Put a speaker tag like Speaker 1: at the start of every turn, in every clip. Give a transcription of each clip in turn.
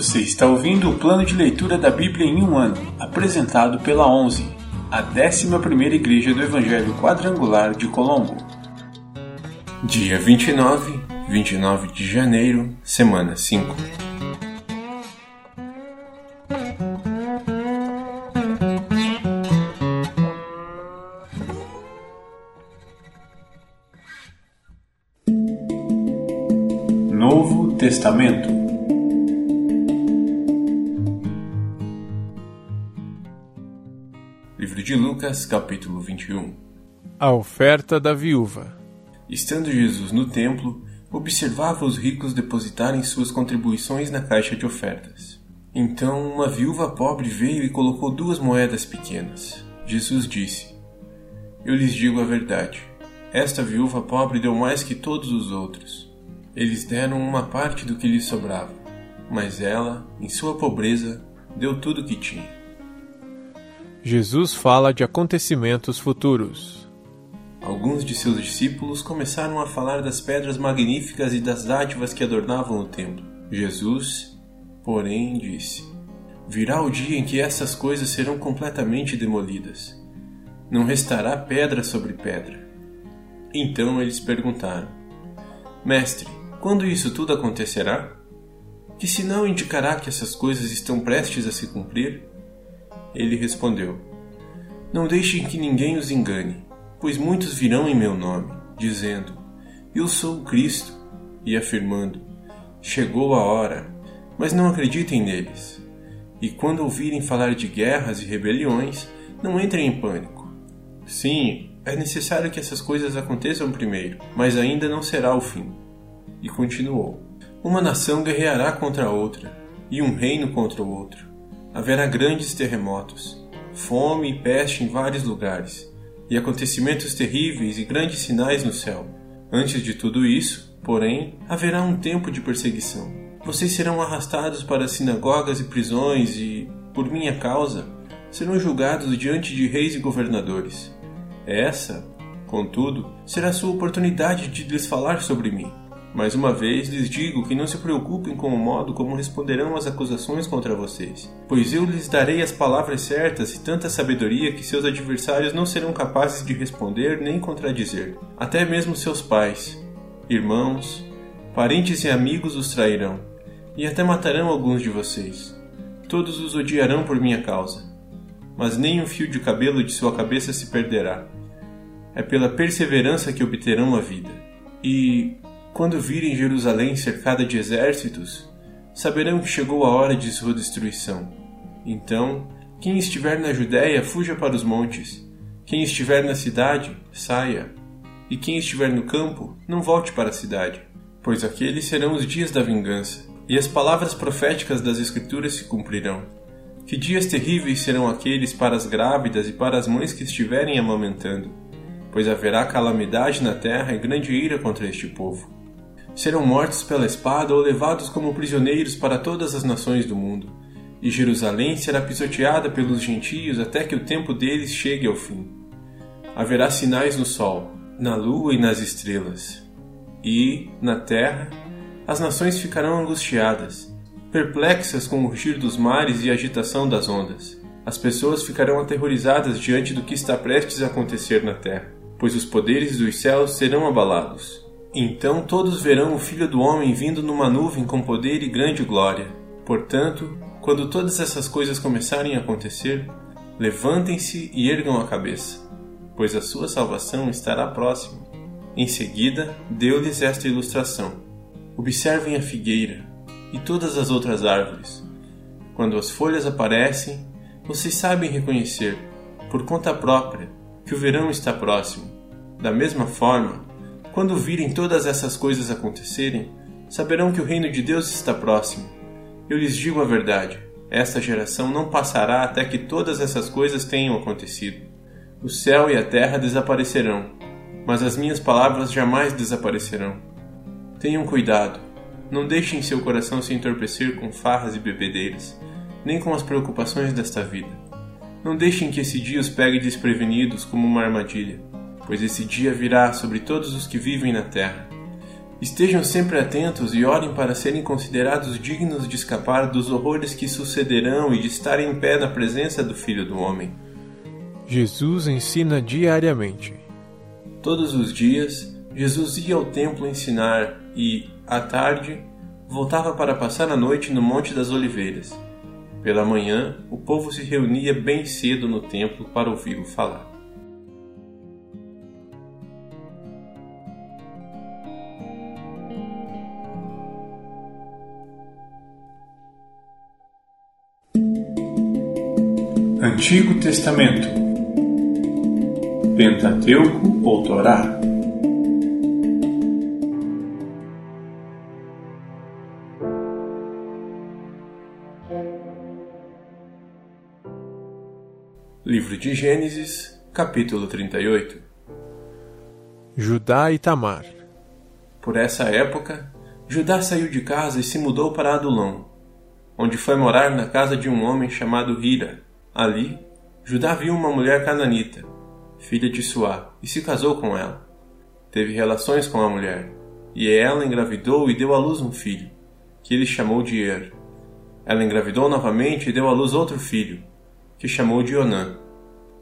Speaker 1: Você está ouvindo o plano de leitura da Bíblia em um ano, apresentado pela 11, a 11ª Igreja do Evangelho Quadrangular de Colombo.
Speaker 2: Dia 29, 29 de janeiro, semana 5.
Speaker 1: Novo Testamento
Speaker 2: Lucas, capítulo 21
Speaker 3: A oferta da viúva.
Speaker 2: Estando Jesus no templo, observava os ricos depositarem suas contribuições na caixa de ofertas. Então uma viúva pobre veio e colocou duas moedas pequenas. Jesus disse: Eu lhes digo a verdade. Esta viúva pobre deu mais que todos os outros. Eles deram uma parte do que lhes sobrava, mas ela, em sua pobreza, deu tudo o que tinha.
Speaker 3: Jesus fala de acontecimentos futuros.
Speaker 2: Alguns de seus discípulos começaram a falar das pedras magníficas e das dádivas que adornavam o templo. Jesus, porém, disse: Virá o dia em que essas coisas serão completamente demolidas. Não restará pedra sobre pedra. Então eles perguntaram: Mestre, quando isso tudo acontecerá? Que sinal indicará que essas coisas estão prestes a se cumprir? Ele respondeu: Não deixem que ninguém os engane, pois muitos virão em meu nome, dizendo: Eu sou o Cristo, e afirmando: Chegou a hora, mas não acreditem neles. E quando ouvirem falar de guerras e rebeliões, não entrem em pânico. Sim, é necessário que essas coisas aconteçam primeiro, mas ainda não será o fim. E continuou: Uma nação guerreará contra outra, e um reino contra o outro haverá grandes terremotos, fome e peste em vários lugares, e acontecimentos terríveis e grandes sinais no céu. Antes de tudo isso, porém, haverá um tempo de perseguição. Vocês serão arrastados para sinagogas e prisões e, por minha causa, serão julgados diante de reis e governadores. Essa, contudo, será sua oportunidade de lhes falar sobre mim. Mais uma vez lhes digo que não se preocupem com o modo como responderão às acusações contra vocês, pois eu lhes darei as palavras certas e tanta sabedoria que seus adversários não serão capazes de responder nem contradizer. Até mesmo seus pais, irmãos, parentes e amigos os trairão, e até matarão alguns de vocês. Todos os odiarão por minha causa, mas nem um fio de cabelo de sua cabeça se perderá. É pela perseverança que obterão a vida. E quando virem Jerusalém cercada de exércitos, saberão que chegou a hora de sua destruição. Então, quem estiver na Judéia, fuja para os montes. Quem estiver na cidade, saia. E quem estiver no campo, não volte para a cidade, pois aqueles serão os dias da vingança, e as palavras proféticas das Escrituras se cumprirão. Que dias terríveis serão aqueles para as grávidas e para as mães que estiverem amamentando, pois haverá calamidade na terra e grande ira contra este povo serão mortos pela espada ou levados como prisioneiros para todas as nações do mundo, e Jerusalém será pisoteada pelos gentios até que o tempo deles chegue ao fim. Haverá sinais no sol, na lua e nas estrelas, e, na terra, as nações ficarão angustiadas, perplexas com o rugir dos mares e a agitação das ondas. As pessoas ficarão aterrorizadas diante do que está prestes a acontecer na terra, pois os poderes dos céus serão abalados. Então todos verão o Filho do Homem vindo numa nuvem com poder e grande glória. Portanto, quando todas essas coisas começarem a acontecer, levantem-se e ergam a cabeça, pois a sua salvação estará próxima. Em seguida, deu-lhes esta ilustração: Observem a figueira e todas as outras árvores. Quando as folhas aparecem, vocês sabem reconhecer, por conta própria, que o verão está próximo. Da mesma forma, quando virem todas essas coisas acontecerem, saberão que o reino de Deus está próximo. Eu lhes digo a verdade: esta geração não passará até que todas essas coisas tenham acontecido. O céu e a terra desaparecerão, mas as minhas palavras jamais desaparecerão. Tenham cuidado, não deixem seu coração se entorpecer com farras e bebedeiras, nem com as preocupações desta vida. Não deixem que esse dia os pegue desprevenidos como uma armadilha pois esse dia virá sobre todos os que vivem na terra. Estejam sempre atentos e orem para serem considerados dignos de escapar dos horrores que sucederão e de estarem em pé na presença do Filho do Homem.
Speaker 3: Jesus ensina diariamente.
Speaker 2: Todos os dias, Jesus ia ao templo ensinar e, à tarde, voltava para passar a noite no Monte das Oliveiras. Pela manhã, o povo se reunia bem cedo no templo para ouvi-lo falar.
Speaker 1: Antigo Testamento. Pentateuco ou Torá?
Speaker 2: Livro de Gênesis, capítulo 38
Speaker 3: Judá e Tamar.
Speaker 2: Por essa época, Judá saiu de casa e se mudou para Adulão, onde foi morar na casa de um homem chamado Hira Ali, Judá viu uma mulher cananita, filha de Suá, e se casou com ela. Teve relações com a mulher, e ela engravidou e deu à luz um filho, que ele chamou de Er. Ela engravidou novamente e deu à luz outro filho, que chamou de Onã.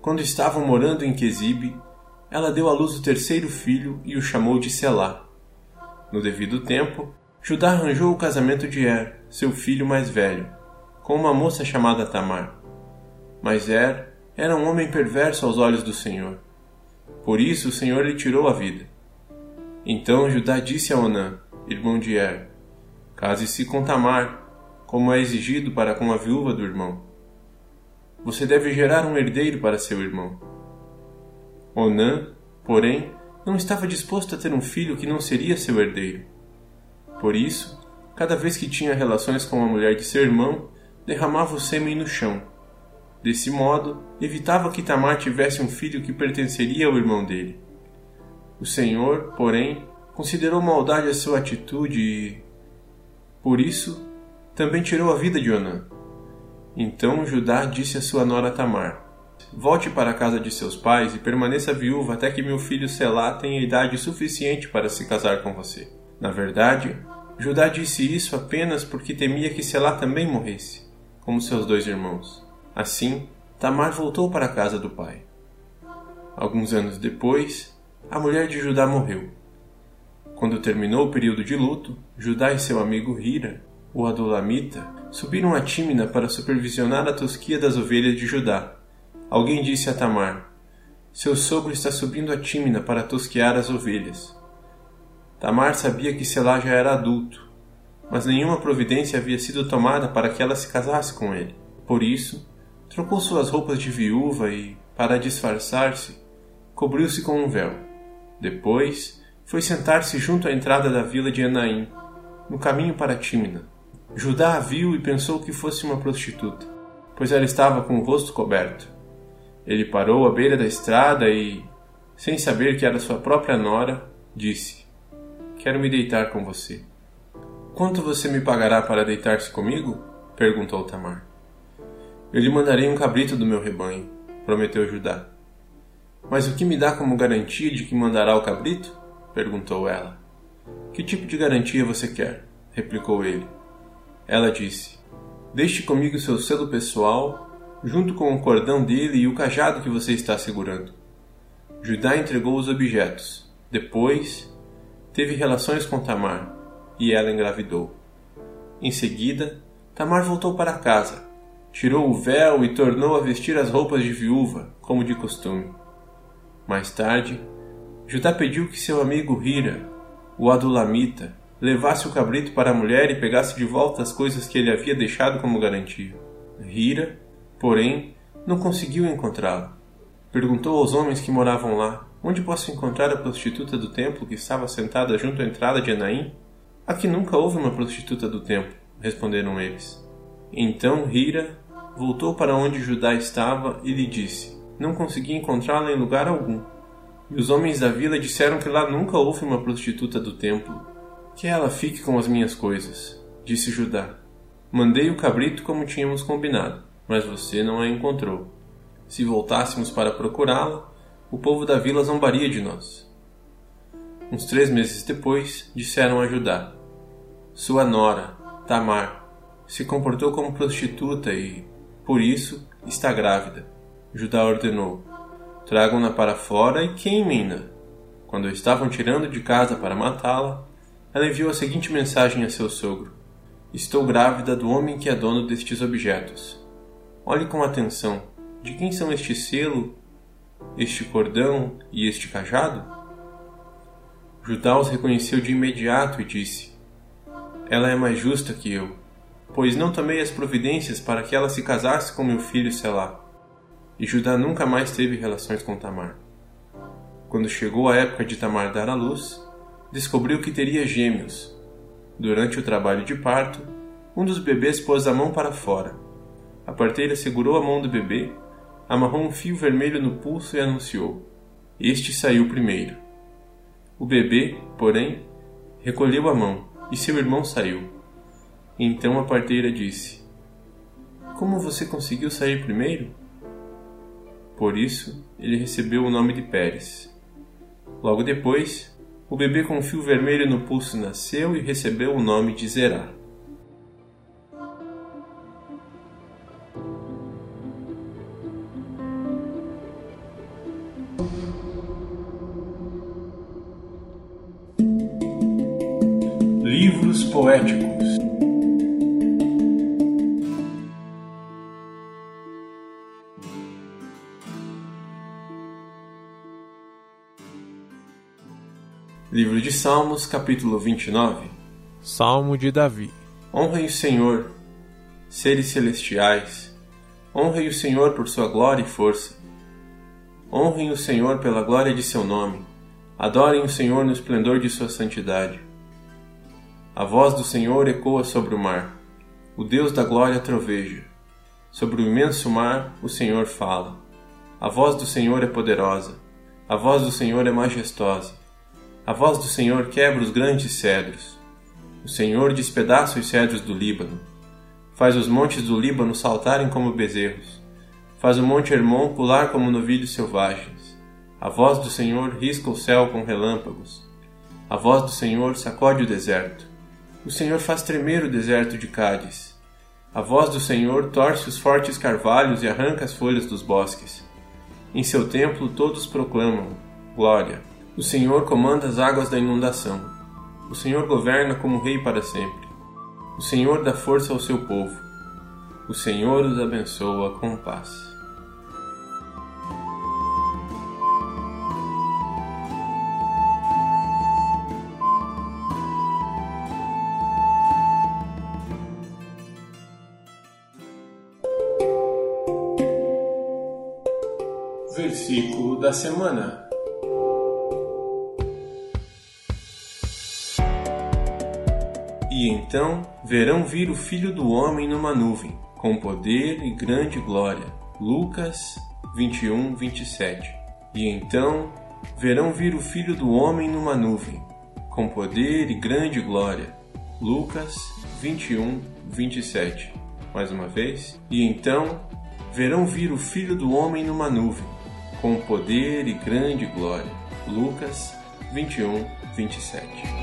Speaker 2: Quando estavam morando em Quesibe, ela deu à luz o terceiro filho e o chamou de Selá. No devido tempo, Judá arranjou o casamento de Er, seu filho mais velho, com uma moça chamada Tamar. Mas Er era um homem perverso aos olhos do Senhor. Por isso o Senhor lhe tirou a vida. Então Judá disse a Onã, irmão de Er: Case-se com Tamar, como é exigido para com a viúva do irmão. Você deve gerar um herdeiro para seu irmão. Onã, porém, não estava disposto a ter um filho que não seria seu herdeiro. Por isso, cada vez que tinha relações com a mulher de seu irmão, derramava o sêmen no chão Desse modo, evitava que Tamar tivesse um filho que pertenceria ao irmão dele. O Senhor, porém, considerou maldade a sua atitude e, por isso, também tirou a vida de Onã. Então Judá disse a sua nora Tamar: Volte para a casa de seus pais e permaneça viúva até que meu filho Selá tenha idade suficiente para se casar com você. Na verdade, Judá disse isso apenas porque temia que Selá também morresse, como seus dois irmãos. Assim, Tamar voltou para a casa do pai. Alguns anos depois, a mulher de Judá morreu. Quando terminou o período de luto, Judá e seu amigo Hira, o Adulamita, subiram a Tímina para supervisionar a tosquia das ovelhas de Judá. Alguém disse a Tamar: Seu sogro está subindo a Tímina para tosquear as ovelhas. Tamar sabia que Selá já era adulto, mas nenhuma providência havia sido tomada para que ela se casasse com ele. Por isso, Trocou suas roupas de viúva e, para disfarçar-se, cobriu-se com um véu. Depois, foi sentar-se junto à entrada da vila de Enaim, no caminho para Tímina. Judá a viu e pensou que fosse uma prostituta, pois ela estava com o rosto coberto. Ele parou à beira da estrada e, sem saber que era sua própria nora, disse: Quero me deitar com você. Quanto você me pagará para deitar-se comigo? perguntou Tamar. Eu lhe mandarei um cabrito do meu rebanho, prometeu Judá. Mas o que me dá como garantia de que mandará o cabrito? perguntou ela. Que tipo de garantia você quer? replicou ele. Ela disse: Deixe comigo seu selo pessoal, junto com o cordão dele e o cajado que você está segurando. Judá entregou os objetos. Depois, teve relações com Tamar e ela engravidou. Em seguida, Tamar voltou para casa tirou o véu e tornou a vestir as roupas de viúva, como de costume. Mais tarde, Judá pediu que seu amigo Hira, o Adulamita, levasse o cabrito para a mulher e pegasse de volta as coisas que ele havia deixado como garantia. Hira, porém, não conseguiu encontrá-lo. Perguntou aos homens que moravam lá: Onde posso encontrar a prostituta do templo que estava sentada junto à entrada de Enaim? Aqui nunca houve uma prostituta do templo, responderam eles. Então Hira voltou para onde Judá estava e lhe disse: Não consegui encontrá-la em lugar algum. E os homens da vila disseram que lá nunca houve uma prostituta do templo. Que ela fique com as minhas coisas, disse Judá. Mandei o cabrito como tínhamos combinado, mas você não a encontrou. Se voltássemos para procurá-la, o povo da vila zombaria de nós. Uns três meses depois, disseram a Judá: Sua nora, Tamar, se comportou como prostituta e, por isso, está grávida. Judá ordenou: Tragam-na para fora e queimem-na. Quando estavam tirando de casa para matá-la, ela enviou a seguinte mensagem a seu sogro: Estou grávida do homem que é dono destes objetos. Olhe com atenção: de quem são este selo, este cordão e este cajado? Judá os reconheceu de imediato e disse: Ela é mais justa que eu, pois não tomei as providências para que ela se casasse com meu filho Selá. E Judá nunca mais teve relações com Tamar. Quando chegou a época de Tamar dar à luz, descobriu que teria gêmeos. Durante o trabalho de parto, um dos bebês pôs a mão para fora. A parteira segurou a mão do bebê, amarrou um fio vermelho no pulso e anunciou: Este saiu primeiro. O bebê, porém, recolheu a mão e seu irmão saiu. Então a parteira disse: Como você conseguiu sair primeiro? Por isso ele recebeu o nome de Pérez. Logo depois, o bebê com um fio vermelho no pulso nasceu e recebeu o nome de Zerá.
Speaker 1: Livros poéticos.
Speaker 2: Livro de Salmos, capítulo 29.
Speaker 3: Salmo de Davi.
Speaker 2: Honrem o Senhor, seres celestiais. Honrem o Senhor por sua glória e força. Honrem o Senhor pela glória de seu nome. Adorem o Senhor no esplendor de sua santidade. A voz do Senhor ecoa sobre o mar. O Deus da glória troveja. Sobre o imenso mar, o Senhor fala. A voz do Senhor é poderosa. A voz do Senhor é majestosa. A voz do Senhor quebra os grandes cedros. O Senhor despedaça os cedros do Líbano. Faz os montes do Líbano saltarem como bezerros. Faz o monte Hermon pular como novilhos selvagens. A voz do Senhor risca o céu com relâmpagos. A voz do Senhor sacode o deserto. O Senhor faz tremer o deserto de Cádiz. A voz do Senhor torce os fortes carvalhos e arranca as folhas dos bosques. Em seu templo todos proclamam: Glória! O Senhor comanda as águas da inundação. O Senhor governa como rei para sempre. O Senhor dá força ao seu povo. O Senhor os abençoa com paz.
Speaker 1: Versículo da semana.
Speaker 2: Então verão vir o Filho do Homem numa nuvem, com poder e grande glória. Lucas 21, 27. E então verão vir o Filho do Homem numa nuvem, com poder e grande glória. Lucas 21, 27. Mais uma vez. E então verão vir o Filho do Homem numa nuvem, com poder e grande glória. Lucas 21, 27.